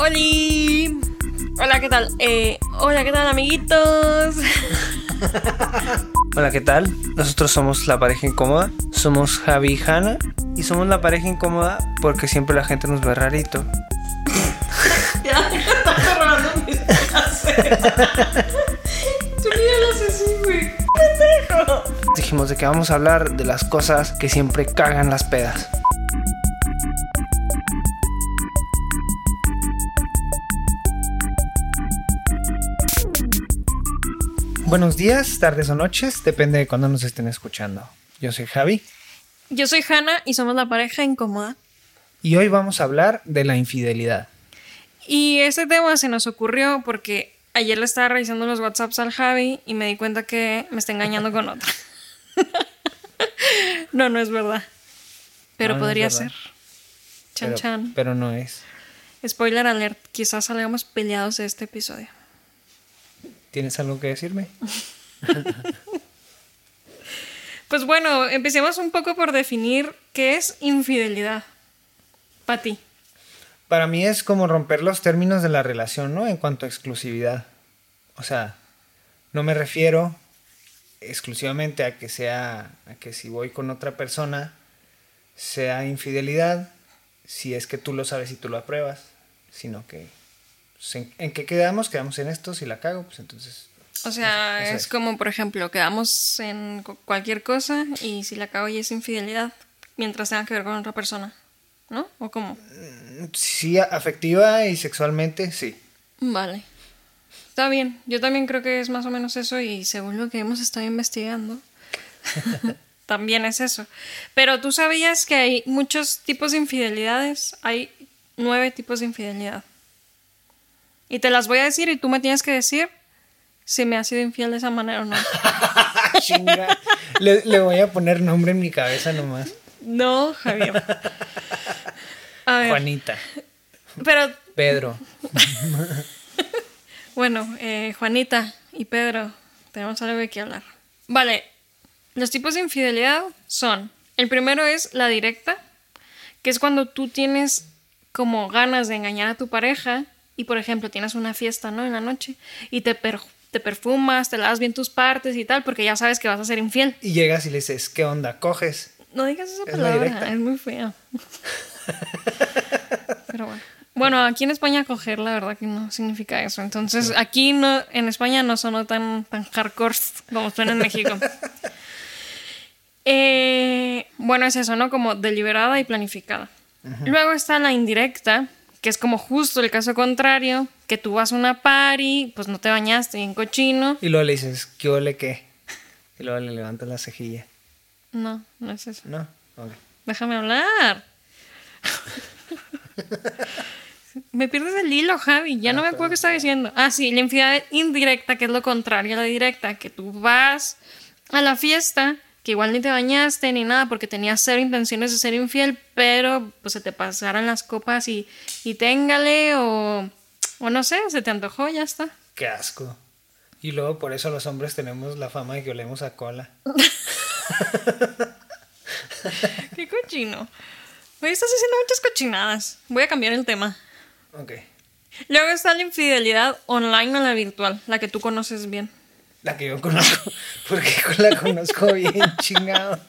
¡Holi! Hola, ¿qué tal? Eh, hola, ¿qué tal, amiguitos? Hola, ¿qué tal? Nosotros somos la pareja incómoda. Somos Javi y Hanna. Y somos la pareja incómoda porque siempre la gente nos ve rarito. ya, está robando mis. Tú haces así, güey. ¡Pendejo! Dijimos de que vamos a hablar de las cosas que siempre cagan las pedas. Buenos días, tardes o noches, depende de cuándo nos estén escuchando. Yo soy Javi Yo soy Hanna y somos la pareja incómoda. y hoy vamos a hablar de la infidelidad. Y este tema se nos ocurrió porque ayer le estaba revisando los WhatsApps al Javi y me di cuenta que me está engañando con otra. no, no es verdad. Pero No, no es podría verdad. ser. Chan pero, chan. pero no es. Spoiler alert, quizás salgamos peleados de este episodio. ¿Tienes algo que decirme? Pues bueno, empecemos un poco por definir qué es infidelidad. Para ti. Para mí es como romper los términos de la relación, ¿no? En cuanto a exclusividad. O sea, no me refiero exclusivamente a que sea, a que si voy con otra persona sea infidelidad, si es que tú lo sabes y tú lo apruebas, sino que en, en qué quedamos, quedamos en esto, si la cago, pues entonces O sea, es es. como, por ejemplo, quedamos en cu- cualquier cosa y si la cago ya es infidelidad mientras tenga que ver con otra persona. ¿No? ¿O cómo? sí afectiva y sexualmente, sí. Vale. Está bien. Yo también creo que es más o menos eso y según lo que hemos estado investigando, también es eso. Pero tú sabías que hay muchos tipos de infidelidades. Hay nueve tipos de infidelidad. Y te las voy a decir y tú me tienes que decir si me has sido infiel de esa manera o no. Chinga. le, le voy a poner nombre en mi cabeza nomás. No, Javier. A ver, Juanita, pero Pedro. bueno, eh, Juanita y Pedro, tenemos algo de qué hablar. Vale, los tipos de infidelidad son, el primero es la directa, que es cuando tú tienes como ganas de engañar a tu pareja y, por ejemplo, tienes una fiesta, ¿no? En la noche y te, per- te perfumas, te lavas bien tus partes y tal, porque ya sabes que vas a ser infiel. Y llegas y le dices, ¿qué onda? ¿Coges? No digas esa Es la palabra, es muy fea. Pero bueno. Bueno, aquí en España coger la verdad que no significa eso. Entonces, aquí no, en España no sonó tan, tan hardcore como suena en México. Eh, bueno, es eso, ¿no? Como deliberada y planificada. Luego está la indirecta, que es como justo el caso contrario, que tú vas a una party, pues no te bañaste bien cochino. Y luego le dices, ¿qué ole qué? Y luego le levantas la cejilla. No, no es eso. ¿No? Ok. Déjame hablar. Me pierdes el hilo, Javi. Ya no me acuerdo qué estaba diciendo. Ah, sí, la infidelidad indirecta, que es lo contrario a la directa, que tú vas a la fiesta, que igual ni te bañaste ni nada, porque tenías cero intenciones de ser infiel, pero pues se te pasaron las copas y, y téngale, o, o no sé, se te antojó, ya está. Qué asco. Y luego por eso los hombres tenemos la fama de que olemos a cola. Qué cochino. Hoy estás haciendo muchas cochinadas. Voy a cambiar el tema. Ok. Luego está la infidelidad online o la virtual, la que tú conoces bien. La que yo conozco. Porque la conozco bien chingado.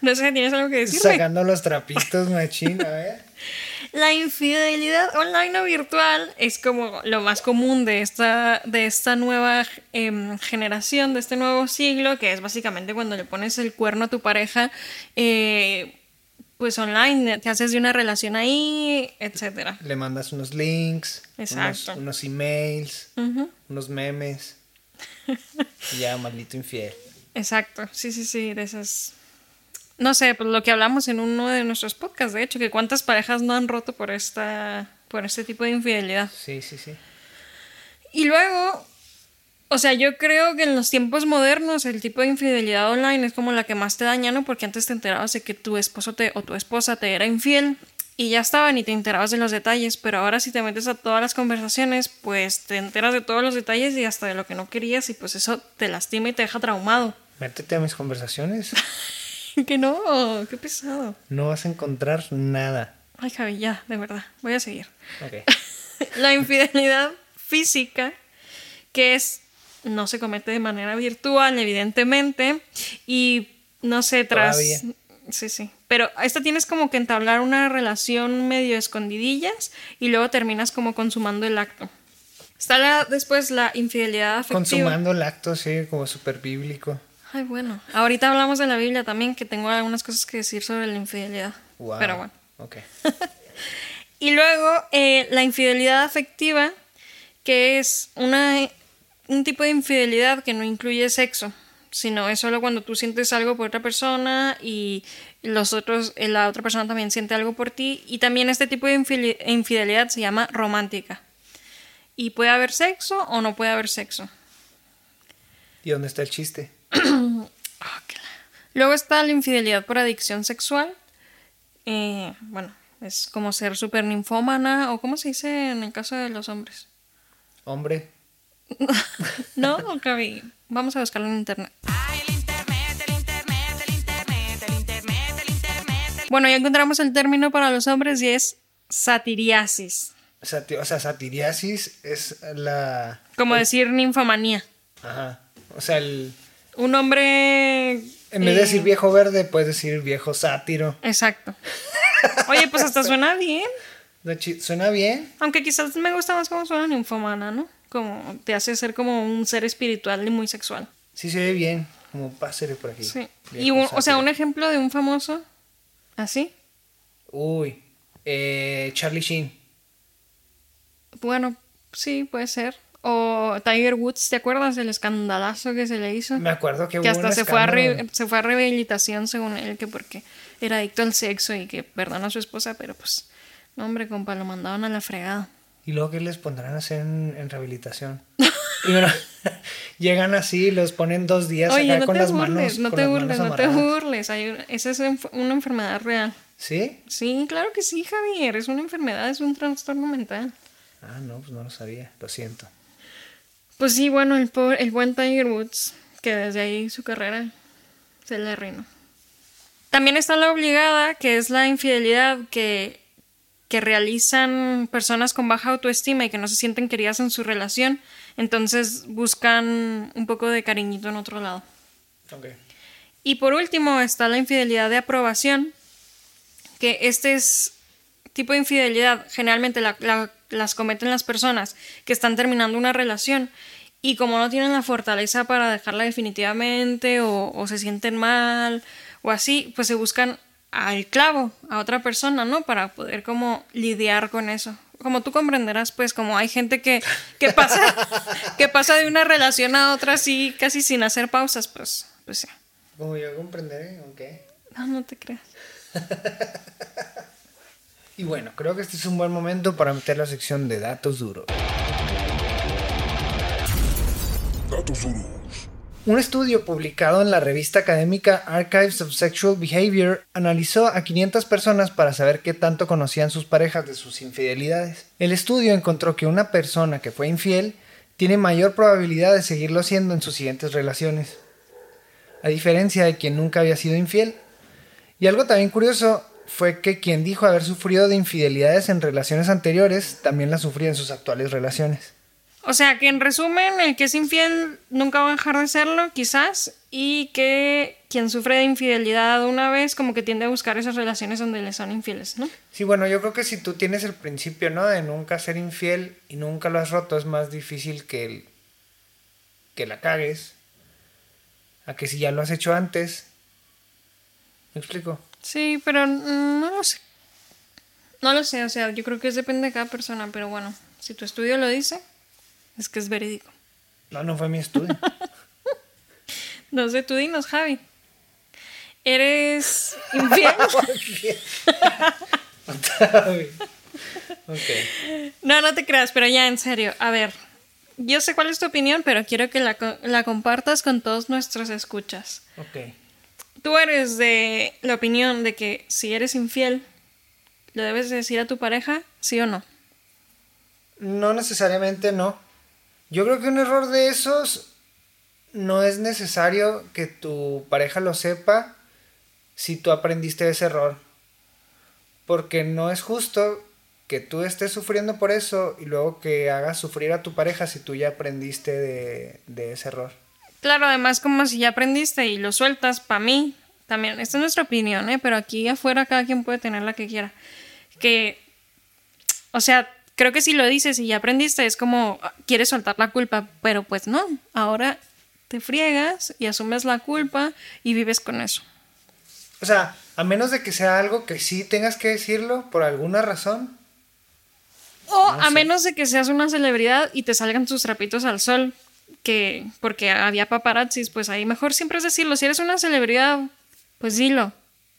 No sé, ¿tienes algo que decirme? Sacando los trapitos, machín. A ver. La infidelidad online o virtual es como lo más común de esta, de esta nueva em, generación, de este nuevo siglo, que es básicamente cuando le pones el cuerno a tu pareja, eh, pues online, te haces de una relación ahí, etcétera. Le mandas unos links. Exacto. Unos, unos emails. Unos memes. Y ya, maldito infiel. Exacto, sí, sí, sí, de esas... No sé, pues lo que hablamos en uno de nuestros podcasts, de hecho, que cuántas parejas no han roto por esta por este tipo de infidelidad. Sí, sí, sí. Y luego, o sea, yo creo que en los tiempos modernos el tipo de infidelidad online es como la que más te daña, ¿no? Porque antes te enterabas de que tu esposo te, o tu esposa te era infiel y ya estaba, ni te enterabas de los detalles, pero ahora si te metes a todas las conversaciones, pues te enteras de todos los detalles y hasta de lo que no querías y pues eso te lastima y te deja traumado. Métete a mis conversaciones. que no, qué pesado. No vas a encontrar nada. Ay, Javi, ya, de verdad. Voy a seguir. Ok. la infidelidad física, que es no se comete de manera virtual, evidentemente, y no sé, tras... Todavía. Sí, sí. Pero esta tienes como que entablar una relación medio escondidillas y luego terminas como consumando el acto. Está la, después la infidelidad afectiva. Consumando el acto, sí, como súper bíblico. Ay, bueno. Ahorita hablamos de la Biblia también, que tengo algunas cosas que decir sobre la infidelidad. Wow. Pero bueno. Ok. Y luego eh, la infidelidad afectiva, que es una, un tipo de infidelidad que no incluye sexo, sino es solo cuando tú sientes algo por otra persona y los otros, eh, la otra persona también siente algo por ti. Y también este tipo de infide- infidelidad se llama romántica. Y puede haber sexo o no puede haber sexo. ¿Y dónde está el chiste? Luego está la infidelidad por adicción sexual. Eh, bueno, es como ser super ninfómana o cómo se dice en el caso de los hombres. Hombre. No, Gaby. Vamos a buscarlo en internet. Bueno, ya encontramos el término para los hombres y es satiriasis. Sati- o sea, satiriasis es la... Como decir ninfomanía. Ajá. O sea, el... Un hombre. En vez de eh, decir viejo verde, puedes decir viejo sátiro. Exacto. Oye, pues hasta suena bien. Suena bien. Aunque quizás me gusta más como suena ninfomana, ¿no? Como te hace ser como un ser espiritual y muy sexual. Sí se ve bien. Como pásele por aquí. Sí. Y un- o sea, un ejemplo de un famoso. ¿Así? Uy. Eh, Charlie Sheen. Bueno, sí, puede ser. O Tiger Woods, ¿te acuerdas del escandalazo que se le hizo? Me acuerdo que, que hubo hasta un se fue, a re- se fue a rehabilitación según él, que porque era adicto al sexo y que perdona a su esposa, pero pues, no hombre, compa, lo mandaban a la fregada. ¿Y luego qué les pondrán a hacer en, en rehabilitación? Primero, llegan así, los ponen dos días Oye, acá no con te las burles, manos. no te burles, no te burles. Hay esa es una enfermedad real. ¿Sí? Sí, claro que sí, Javier. Es una enfermedad, es un trastorno mental. Ah, no, pues no lo sabía. Lo siento. Pues sí, bueno, el, pobre- el buen Tiger Woods, que desde ahí su carrera se le arruinó. También está la obligada, que es la infidelidad que, que realizan personas con baja autoestima y que no se sienten queridas en su relación. Entonces buscan un poco de cariñito en otro lado. Ok. Y por último está la infidelidad de aprobación, que este es tipo de infidelidad generalmente la- la- las cometen las personas que están terminando una relación y como no tienen la fortaleza para dejarla definitivamente o, o se sienten mal o así, pues se buscan al clavo, a otra persona, ¿no? Para poder como lidiar con eso. Como tú comprenderás, pues como hay gente que, que pasa que pasa de una relación a otra así casi sin hacer pausas, pues, pues sí. Como yo comprenderé, ok. No, no te creas. Y bueno, creo que este es un buen momento para meter la sección de datos duros. Datos duros. Un estudio publicado en la revista académica Archives of Sexual Behavior analizó a 500 personas para saber qué tanto conocían sus parejas de sus infidelidades. El estudio encontró que una persona que fue infiel tiene mayor probabilidad de seguirlo siendo en sus siguientes relaciones, a diferencia de quien nunca había sido infiel. Y algo también curioso fue que quien dijo haber sufrido de infidelidades en relaciones anteriores también las sufría en sus actuales relaciones. O sea, que en resumen, el que es infiel nunca va a dejar de serlo, quizás, y que quien sufre de infidelidad una vez, como que tiende a buscar esas relaciones donde le son infieles, ¿no? Sí, bueno, yo creo que si tú tienes el principio, ¿no? De nunca ser infiel y nunca lo has roto, es más difícil que, el- que la cagues. A que si ya lo has hecho antes. ¿Me explico? Sí, pero no lo sé. No lo sé, o sea, yo creo que es depende de cada persona, pero bueno, si tu estudio lo dice, es que es verídico. No, no fue mi estudio. No sé, tú dinos, Javi. ¿Eres infiel? ok. no, no te creas, pero ya en serio. A ver, yo sé cuál es tu opinión, pero quiero que la, la compartas con todos nuestros escuchas. Ok. Tú eres de la opinión de que si eres infiel, ¿le debes decir a tu pareja, sí o no? No necesariamente no. Yo creo que un error de esos no es necesario que tu pareja lo sepa si tú aprendiste ese error. Porque no es justo que tú estés sufriendo por eso y luego que hagas sufrir a tu pareja si tú ya aprendiste de, de ese error. Claro, además como si ya aprendiste y lo sueltas, para mí, también, esta es nuestra opinión, ¿eh? pero aquí afuera cada quien puede tener la que quiera. Que, o sea, creo que si lo dices y ya aprendiste, es como, ah, quieres soltar la culpa, pero pues no, ahora te friegas y asumes la culpa y vives con eso. O sea, a menos de que sea algo que sí tengas que decirlo por alguna razón. O a menos de que seas una celebridad y te salgan tus trapitos al sol, que porque había paparazzis, pues ahí mejor siempre es decirlo. Si eres una celebridad, pues dilo.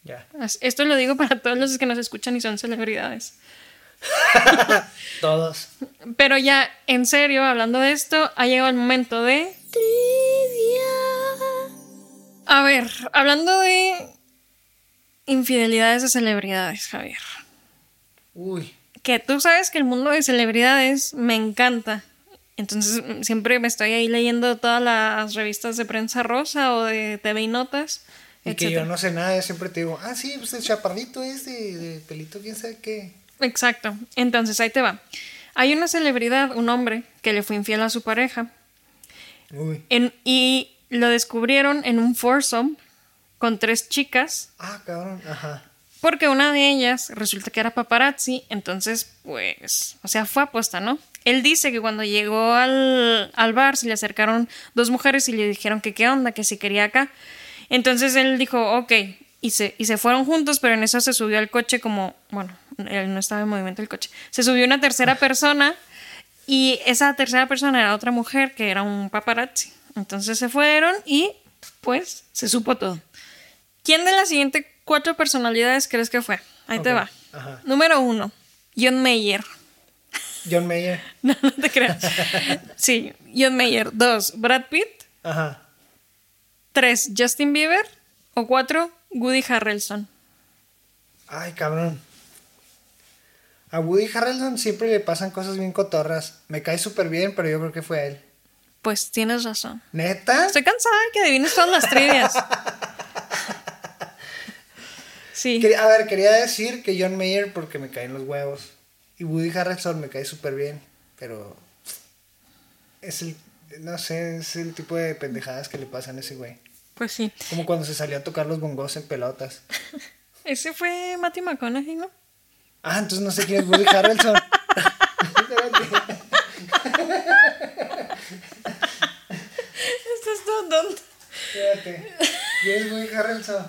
Ya. Esto lo digo para todos los que nos escuchan y son celebridades. Todos. Pero ya, en serio, hablando de esto, ha llegado el momento de... A ver, hablando de infidelidades de celebridades, Javier. Uy. Que tú sabes que el mundo de celebridades me encanta. Entonces siempre me estoy ahí leyendo todas las revistas de prensa rosa o de TV y Notas. Y que yo no sé nada, yo siempre te digo, ah, sí, pues el chaparrito es de, de pelito, quién sabe qué. Exacto. Entonces ahí te va. Hay una celebridad, un hombre, que le fue infiel a su pareja. Uy. En- y lo descubrieron en un foursome con tres chicas, Ah, cabrón, ajá. porque una de ellas resulta que era paparazzi, entonces, pues, o sea, fue aposta, ¿no? Él dice que cuando llegó al, al bar se le acercaron dos mujeres y le dijeron que qué onda, que si quería acá. Entonces él dijo, ok, y se, y se fueron juntos, pero en eso se subió al coche como, bueno, no estaba en movimiento el coche, se subió una tercera persona y esa tercera persona era otra mujer que era un paparazzi. Entonces se fueron y pues se supo todo. ¿Quién de las siguientes cuatro personalidades crees que fue? Ahí te va. ajá. Número uno, John Mayer. John Mayer. No, no te creas. Sí, John Mayer. Dos, Brad Pitt. Ajá. Tres, Justin Bieber. O cuatro, Woody Harrelson. Ay, cabrón. A Woody Harrelson siempre le pasan cosas bien cotorras. Me cae súper bien, pero yo creo que fue a él. Pues tienes razón. ¿Neta? Estoy cansada de que adivines todas las trivias. Sí. A ver, quería decir que John Mayer porque me caen los huevos. Y Woody Harrelson me cae súper bien. Pero es el, no sé, es el tipo de pendejadas que le pasan a ese güey. Pues sí. Como cuando se salió a tocar los bongos en pelotas. Ese fue Matthew McConaughey, ¿no? Ah, entonces no sé quién es Woody Harrelson. Espérate. Estás todo tonto. Espérate. ¿Quién es Woody Harrelson?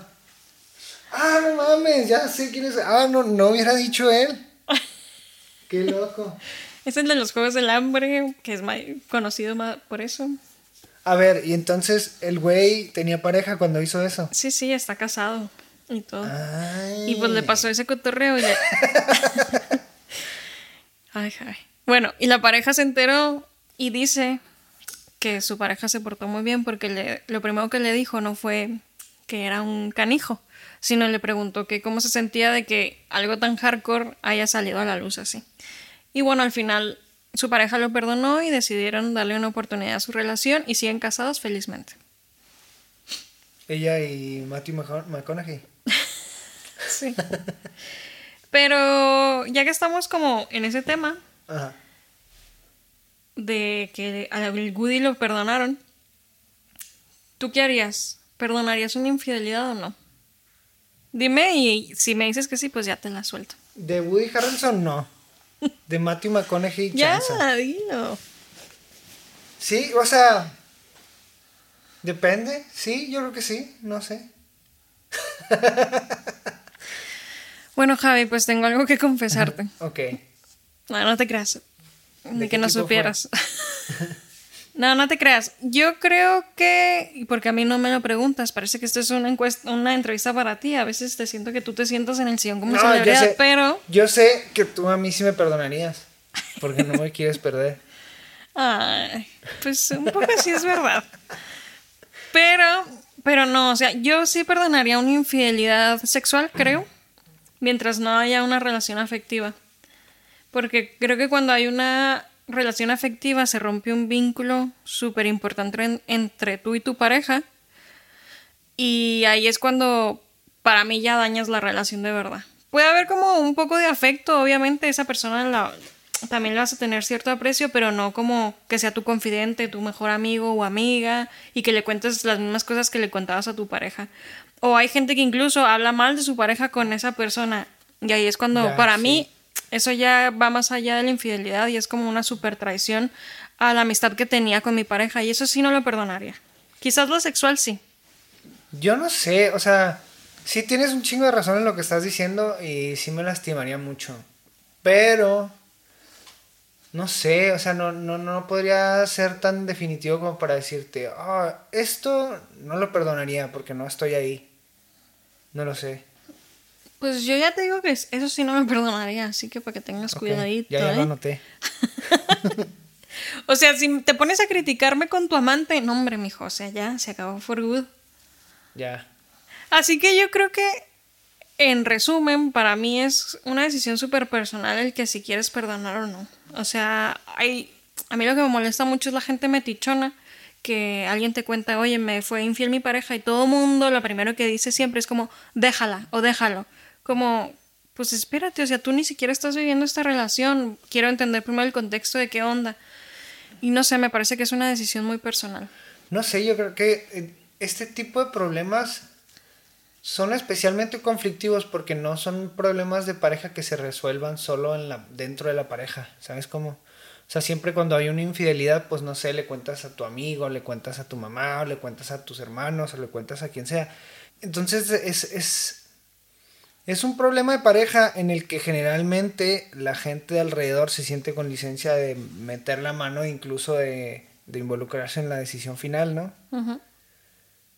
Ah, no mames, ya sé quién es. Ah, no, no hubiera dicho él. Qué loco. Es el de los Juegos del Hambre, que es ma- conocido ma- por eso. A ver, y entonces el güey tenía pareja cuando hizo eso. Sí, sí, está casado y todo. Ay. Y pues le pasó ese cotorreo y le... ay, ay. Bueno, y la pareja se enteró y dice que su pareja se portó muy bien porque le- lo primero que le dijo no fue que era un canijo, sino le preguntó que cómo se sentía de que algo tan hardcore haya salido a la luz así. Y bueno, al final su pareja lo perdonó y decidieron darle una oportunidad a su relación y siguen casados felizmente. Ella y Matthew McCona- McConaughey. Sí. Pero ya que estamos como en ese tema Ajá. de que al Woody lo perdonaron, ¿tú qué harías? ¿Perdonarías una infidelidad o no? Dime y si me dices que sí, pues ya te la suelto. De Woody Harrelson, no. De Matthew McConaughey, Ya, dilo. Sí, o sea. Depende. Sí, yo creo que sí. No sé. Bueno, Javi, pues tengo algo que confesarte. Ok. No, no te creas. Ni ¿De que no supieras. no, no te creas. Yo creo que, y porque a mí no me lo preguntas, parece que esto es una encuesta, una entrevista para ti. A veces te siento que tú te sientas en el sillón como No, celebridad, sé. pero. Yo sé que tú a mí sí me perdonarías. Porque no me quieres perder. Ay, pues un poco sí es verdad. Pero, pero no, o sea, yo sí perdonaría una infidelidad sexual, creo, mientras no haya una relación afectiva. Porque creo que cuando hay una relación afectiva se rompe un vínculo súper importante en- entre tú y tu pareja. Y ahí es cuando para mí ya dañas la relación de verdad. puede haber como un poco de afecto, obviamente, esa persona también le vas a tener cierto aprecio, pero no como que sea tu confidente, tu mejor amigo o amiga y que le cuentes las mismas cosas que le contabas a tu pareja. O hay gente que incluso habla mal de su pareja con esa persona y ahí es cuando, Ya, para sí. mí, eso ya va más allá de la infidelidad y es como una super traición a la amistad que tenía con mi pareja y eso sí no lo perdonaría. Quizás lo sexual sí. Yo no sé, o sea, sí tienes un chingo de razón en lo que estás diciendo y sí me lastimaría mucho. Pero, no sé, o sea, no, no, no podría ser tan definitivo como para decirte, ah, esto no lo perdonaría porque no estoy ahí. No lo sé. Pues yo ya te digo que es- eso sí no me perdonaría, así que para que tengas cuidadito. ya, ya ¿eh? lo anoté. O sea, si te pones a criticarme con tu amante, no hombre, mijo, o sea, ya se acabó for good. Ya. Así que yo creo que, en resumen, para mí es una decisión súper personal el que si quieres perdonar o no. O sea, hay, a mí lo que me molesta mucho es la gente metichona, que alguien te cuenta, oye, me fue infiel mi pareja y todo mundo lo primero que dice siempre es como, déjala o déjalo. Como, pues espérate, o sea, tú ni siquiera estás viviendo esta relación. Quiero entender primero el contexto de qué onda. Y no sé, me parece que es una decisión muy personal. No sé, yo creo que eh, este tipo de problemas son especialmente conflictivos porque no son problemas de pareja que se resuelvan solo en la, dentro de la pareja, ¿sabes cómo? O sea, siempre cuando hay una infidelidad, pues no sé, le cuentas a tu amigo, le cuentas a tu mamá, o le cuentas a tus hermanos, o le cuentas a quien sea. Entonces es, es, es un problema de pareja en el que generalmente la gente de alrededor se siente con licencia de meter la mano, incluso de, de involucrarse en la decisión final, ¿no?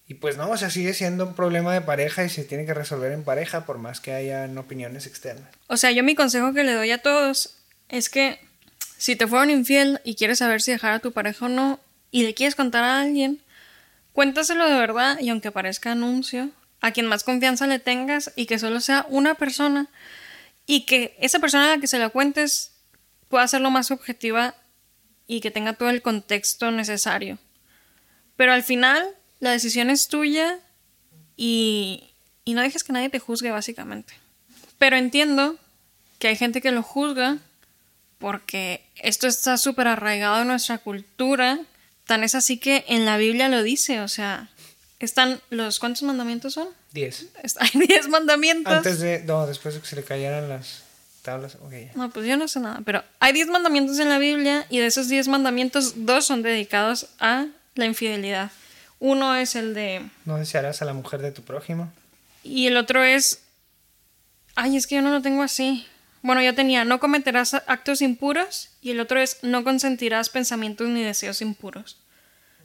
Y pues no, o sea, sigue siendo un problema de pareja y se tiene que resolver en pareja por más que hayan opiniones externas. O sea, yo mi consejo que le doy a todos es que si te fueron infiel y quieres saber si dejar a tu pareja o no y le quieres contar a alguien, cuéntaselo de verdad y aunque parezca anuncio, a quien más confianza le tengas y que solo sea una persona y que esa persona a la que se la cuentes pueda ser lo más objetiva y que tenga todo el contexto necesario. Pero al final, la decisión es tuya y, y no dejes que nadie te juzgue, básicamente. Pero entiendo que hay gente que lo juzga porque esto está súper arraigado en nuestra cultura. Tan es así que en la Biblia lo dice, o sea, están los... ¿Cuántos mandamientos son? Diez. Hay 10 mandamientos. Antes de, no, después de que se le cayeran las tablas. Ok, ya. No, pues yo no sé nada, pero hay 10 mandamientos en la Biblia y de esos 10 mandamientos, dos son dedicados a la infidelidad. Uno es el de... No desearás a la mujer de tu prójimo. Y el otro es... Ay, es que yo no lo tengo así. Bueno, yo tenía, no cometerás actos impuros y el otro es, no consentirás pensamientos ni deseos impuros.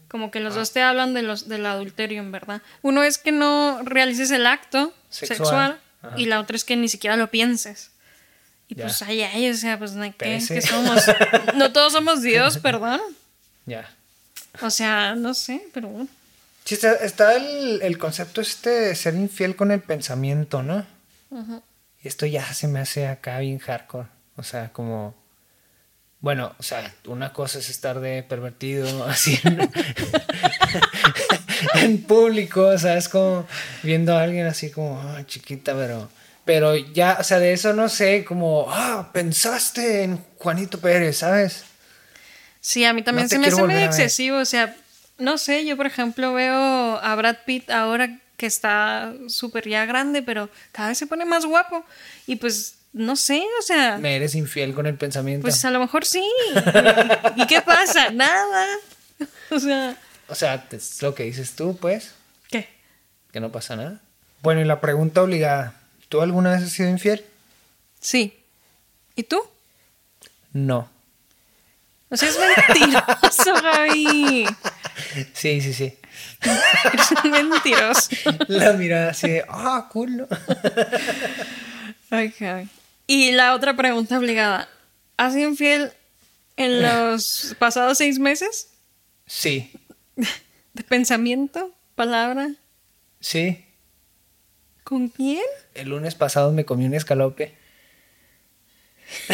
Como que los dos te hablan de los, del adulterio, en verdad. Uno es que no realices el acto Sexual. sexual, Ajá. y la otra es que ni siquiera lo pienses. Y Ya. pues ay, ay, o sea, pues ¿qué, somos? No todos somos Dios, perdón. Ya. O sea, no sé, pero bueno. Sí, está, está el, el concepto este de ser infiel con el pensamiento, ¿no? Y esto ya se me hace acá bien hardcore. O sea, como... Bueno, o sea, una cosa es estar de pervertido así en, en público, o sea, es como viendo a alguien así como, ah, chiquita, pero... Pero ya, o sea, de eso no sé, como, ah, pensaste en Juanito Pérez, ¿sabes? Sí, a mí también No se me hace medio excesivo. O sea, no sé, yo por ejemplo veo a Brad Pitt ahora que está súper ya grande, pero cada vez se pone más guapo. Y pues, no sé, o sea, Me eres infiel con el pensamiento. pues a lo mejor sí. ¿Y qué pasa? Nada. O sea, O sea, es lo que dices tú, pues. ¿qué? Que no pasa nada. Bueno, y la pregunta obligada. ¿Tú alguna vez has sido infiel? Sí. ¿Y tú? No. O sea, es mentiroso, Javi. Sí, sí, sí. Un mentiroso. La mirada así de, ah, culo. Ay, Javi. Y la otra pregunta obligada. ¿Has sido infiel en los pasados seis meses? Sí, ¿De pensamiento? ¿Palabra? sí. ¿Con quién? El lunes pasado me comí un escalope.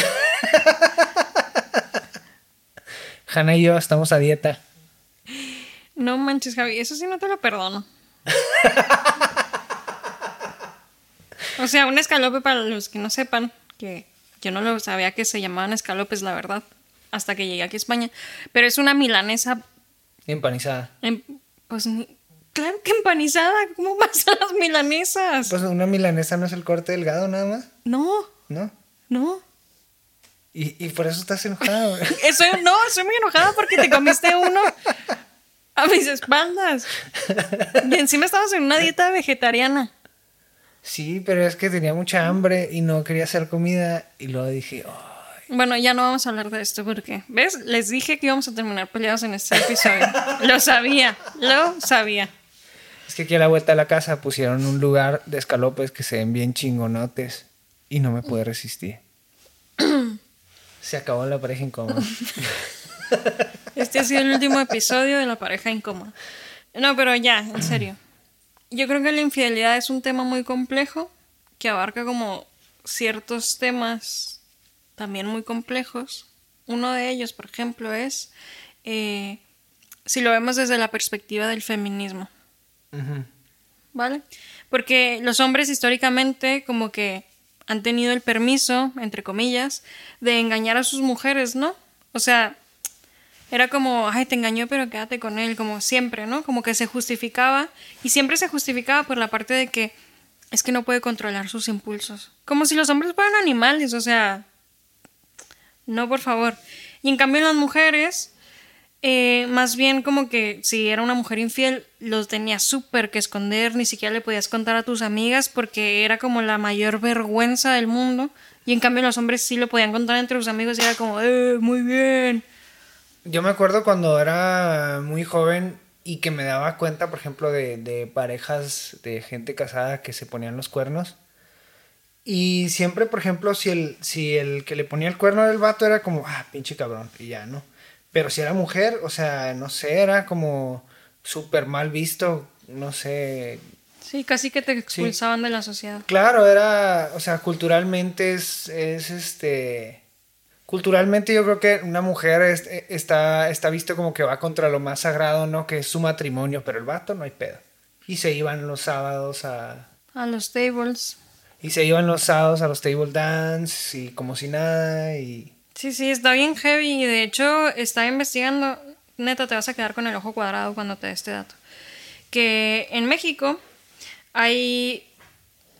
Hanna y yo estamos a dieta. No manches, Javi, eso sí no te lo perdono. o sea, un escalope para los que no sepan, que yo no lo sabía que se llamaban escalopes, la verdad, hasta que llegué aquí a España. Pero es una milanesa, Empanizada. en- pues claro que empanizada, ¿cómo pasan las milanesas? Pues una milanesa no es el corte delgado nada más, No, ¿no? no. Y, y por eso estás enojado. Estoy, no, estoy muy enojada porque te comiste uno a mis espaldas. Y encima estabas en una dieta vegetariana. sí, pero es que tenía mucha hambre y no quería hacer comida y luego dije, "Oh, Bueno, ya no vamos a hablar de esto porque, ¿ves? Les dije que íbamos a terminar peleados en este episodio. Lo sabía, lo sabía. es que aquí a la vuelta de la casa pusieron un lugar de escalopes que se ven bien chingonotes y no me pude resistir. Se acabó la pareja incómoda. Este ha sido el último episodio de la pareja incómoda. No, pero ya, en serio. Yo creo que la infidelidad es un tema muy complejo que abarca como ciertos temas también muy complejos. Uno de ellos, por ejemplo, es eh, si lo vemos desde la perspectiva del feminismo. ¿vale? Porque los hombres históricamente como que han tenido el permiso, entre comillas, de engañar a sus mujeres, ¿no? O sea, era como, ay, te engañó, pero quédate con él, como siempre, ¿no? Como que se justificaba y siempre se justificaba por la parte de que es que no puede controlar sus impulsos. Como si los hombres fueran animales, o sea, no, por favor. Y en cambio las mujeres, eh, más bien como que si era una mujer infiel, los tenías súper que esconder, ni siquiera le podías contar a tus amigas porque era como la mayor vergüenza del mundo. Y en cambio los hombres sí lo podían contar entre sus amigos y era como, eh, muy bien. Yo me acuerdo cuando era muy joven y que me daba cuenta, por ejemplo, de, de parejas de gente casada que se ponían los cuernos. Y siempre, por ejemplo, si el, si el que le ponía el cuerno era el vato, era como, ah, pinche cabrón, y ya, ¿no? Pero si era mujer, o sea, no sé, era como súper mal visto, no sé. Sí, casi que te expulsaban de la sociedad. Claro, era, o sea, culturalmente es, es este... Culturalmente yo creo que una mujer es- está, está visto como que va contra lo más sagrado, ¿no? Que es su matrimonio, pero el vato no hay pedo. Y se iban los sábados a... A los tables. Y se iban los sábados a los table dance y como si nada y... Sí, sí, está bien heavy. Y de hecho, estaba investigando. Neta, te vas a quedar con el ojo cuadrado cuando te dé este dato. Que en México hay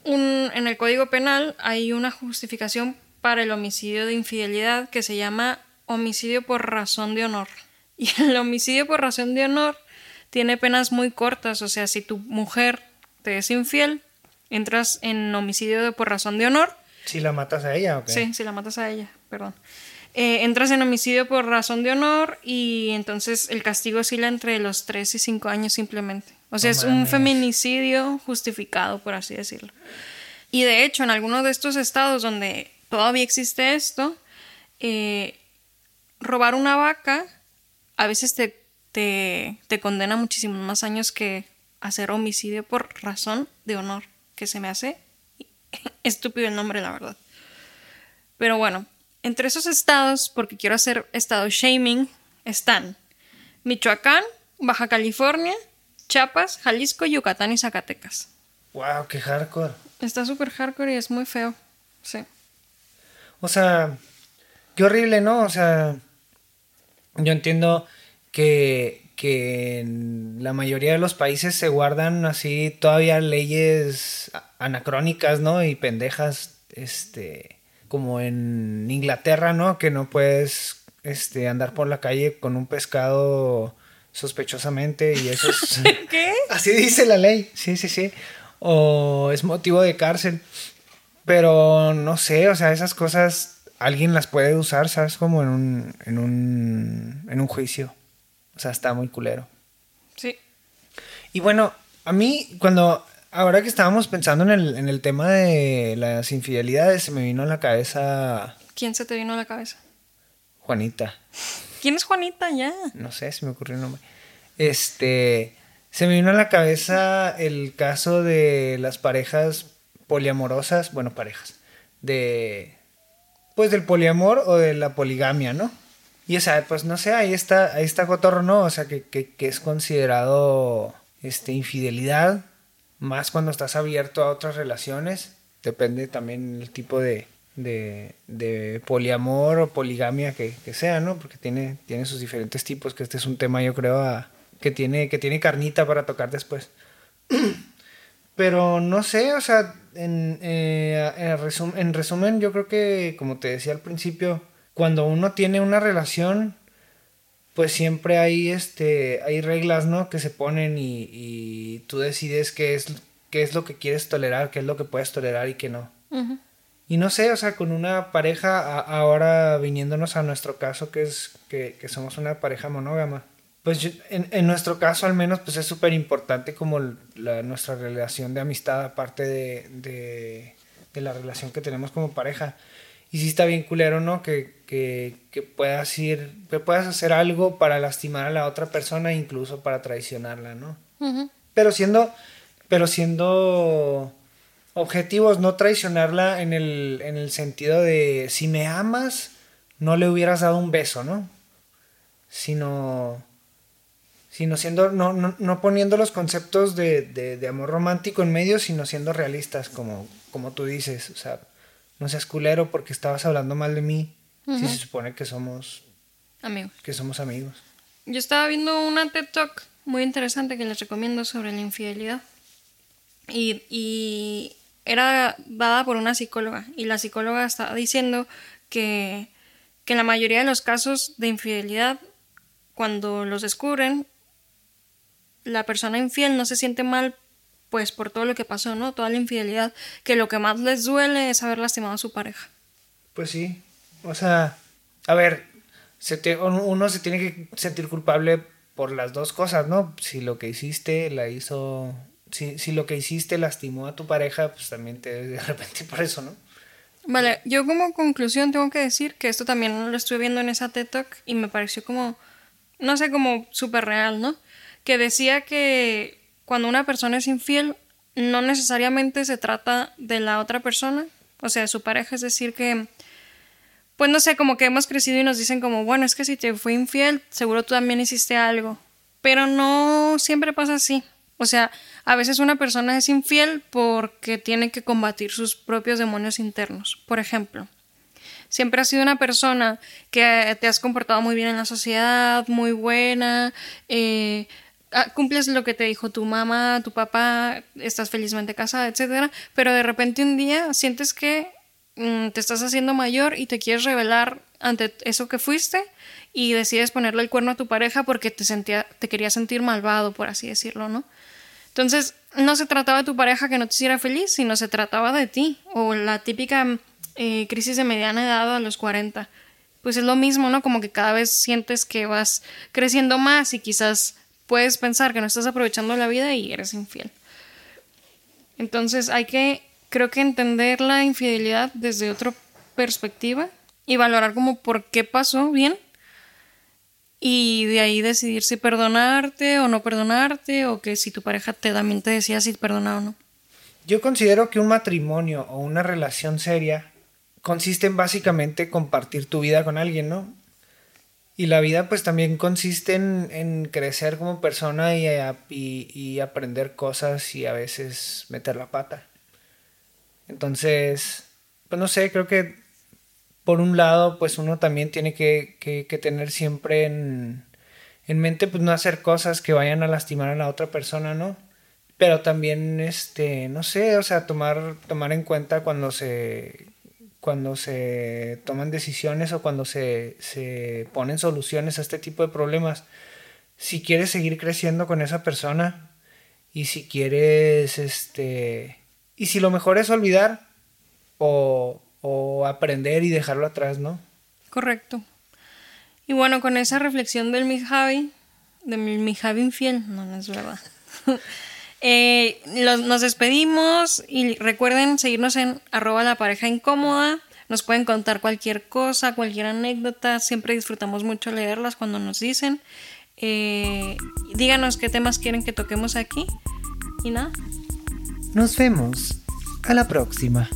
un. En el Código Penal hay una justificación para el homicidio de infidelidad que se llama homicidio por razón de honor. Y el homicidio por razón de honor tiene penas muy cortas. O sea, si tu mujer te es infiel, entras en homicidio por razón de honor. Si la matas a ella, ¿ok? Sí, si la matas a ella, perdón. Eh, entras en homicidio por razón de honor y entonces el castigo oscila entre los 3 y 5 años simplemente. O sea, No es un feminicidio justificado, por así decirlo. Y de hecho, en algunos de estos estados donde todavía existe esto, eh, robar una vaca a veces te, te, te condena muchísimos más años que hacer homicidio por razón de honor, que se me hace estúpido el nombre, la verdad. Pero bueno, entre esos estados, porque quiero hacer estado shaming, están Michoacán, Baja California, Chiapas, Jalisco, Yucatán y Zacatecas. Wow, qué hardcore. Está súper hardcore y es muy feo. Sí. O sea, qué horrible, ¿no? O sea, yo entiendo que, que en la mayoría de los países se guardan así todavía leyes anacrónicas, ¿no? Y pendejas, este, como en Inglaterra, ¿no? Que no puedes, este, andar por la calle con un pescado sospechosamente y eso es... ¿Qué? Así dice la ley, sí, sí, sí. O es motivo de cárcel. Pero no sé, o sea, esas cosas alguien las puede usar, ¿sabes? Como en un, en un, en un juicio. O sea, está muy culero. Sí. Y bueno, a mí cuando, ahora que estábamos pensando en el, en el tema de las infidelidades, se me vino a la cabeza ¿Quién se te vino a la cabeza? Juanita. ¿Quién es Juanita ya? no sé si me ocurrió el nombre. Este, se me vino a la cabeza el caso de las parejas poliamorosas, bueno, parejas, de, pues del poliamor o de la poligamia, ¿no? Y o sea, pues no sé, ahí está, ahí está Cotorro, ¿no? O sea, que, que, que es considerado, este, infidelidad, más cuando estás abierto a otras relaciones. depende también el tipo de, de, de poliamor o poligamia que, que, sea, ¿no? Porque tiene, tiene sus diferentes tipos, que este es un tema yo creo a, que, tiene, que tiene carnita para tocar después. Pero no sé, o sea, en, eh, en, resum en resumen yo creo que, como te decía al principio, cuando uno tiene una relación, pues siempre hay, este, hay reglas, ¿no? Que se ponen y, y tú decides qué es, qué es lo que quieres tolerar, qué es lo que puedes tolerar y qué no. Uh -huh. Y no sé, o sea, con una pareja, a, ahora viniéndonos a nuestro caso, que es que, que somos una pareja monógama, pues yo, en, en, nuestro caso al menos, pues es súper importante como la, nuestra relación de amistad, aparte de, de, de, la relación que tenemos como pareja. Y sí está bien culero, ¿no? Que, que, que, puedas ir, que puedas hacer algo para lastimar a la otra persona, incluso para traicionarla, ¿no? Uh -huh. Pero siendo, pero siendo objetivos, no traicionarla en el, en el sentido de si me amas, no le hubieras dado un beso, ¿no? Sino, sino siendo, no, no, no poniendo los conceptos de, de, de, amor romántico en medio, sino siendo realistas, como, como tú dices, o sea, no seas culero porque estabas hablando mal de mí, uh -huh. si se supone que somos amigos. Que somos amigos. Yo estaba viendo una TED Talk muy interesante que les recomiendo sobre la infidelidad. Y, y era dada por una psicóloga y la psicóloga estaba diciendo que, que en la mayoría de los casos de infidelidad, cuando los descubren, la persona infiel no se siente mal pues por todo lo que pasó, ¿no? Toda la infidelidad, que lo que más les duele es haber lastimado a su pareja. Pues sí, o sea, a ver, se te, uno se tiene que sentir culpable por las dos cosas, ¿no? Si lo que hiciste la hizo si, si, lo que hiciste lastimó a tu pareja, pues también te debes de arrepentir por eso, ¿no? Vale, yo como conclusión tengo que decir que esto también lo estuve viendo en esa TED Talk y me pareció como, no sé, como súper real, ¿no? Que decía que cuando una persona es infiel, no necesariamente se trata de la otra persona, o sea, de su pareja, es decir, que, pues no sé, como que hemos crecido y nos dicen como, bueno, es que si te fue infiel, seguro tú también hiciste algo, pero no siempre pasa así, o sea, a veces una persona es infiel porque tiene que combatir sus propios demonios internos. Por ejemplo, siempre has sido una persona que te has comportado muy bien en la sociedad, muy buena, eh, cumples lo que te dijo tu mamá, tu papá, estás felizmente casada, etc. Pero de repente un día sientes que mm, te estás haciendo mayor y te quieres revelar ante eso que fuiste y decides ponerle el cuerno a tu pareja porque te, sentía, te quería sentir malvado, por así decirlo, ¿no? Entonces, no se trataba de tu pareja que no te hiciera feliz, sino se trataba de ti. O la típica eh, crisis de mediana edad a los 40. Pues es lo mismo, ¿no? Como que cada vez sientes que vas creciendo más y quizás puedes pensar que no estás aprovechando la vida y eres infiel. Entonces hay que, creo que entender la infidelidad desde otra perspectiva y valorar como por qué pasó bien y de ahí decidir si perdonarte o no perdonarte o que si tu pareja te también te decía si perdona o no. Yo considero que un matrimonio o una relación seria consiste en básicamente compartir tu vida con alguien, ¿no? Y la vida pues también consiste en, crecer como persona y, y, y, aprender cosas y a veces meter la pata. Entonces, pues no sé, creo que por un lado, pues uno también tiene que, que, que tener siempre en, en, mente, pues no hacer cosas que vayan a lastimar a la otra persona, ¿no? Pero también, este, no sé, o sea, tomar, tomar en cuenta cuando se, cuando se toman decisiones o cuando se, se ponen soluciones a este tipo de problemas. Si quieres seguir creciendo con esa persona y si quieres, este, y si lo mejor es olvidar o, o aprender y dejarlo atrás, ¿no? Correcto. Y bueno, con esa reflexión del mi Javi, de mi, mi Javi infiel, no, no es verdad. eh, nos despedimos y recuerden seguirnos en arroba la pareja incómoda. Nos pueden contar cualquier cosa, cualquier anécdota. Siempre disfrutamos mucho leerlas cuando nos dicen. Eh, díganos qué temas quieren que toquemos aquí. Y nada. Nos vemos. A la próxima.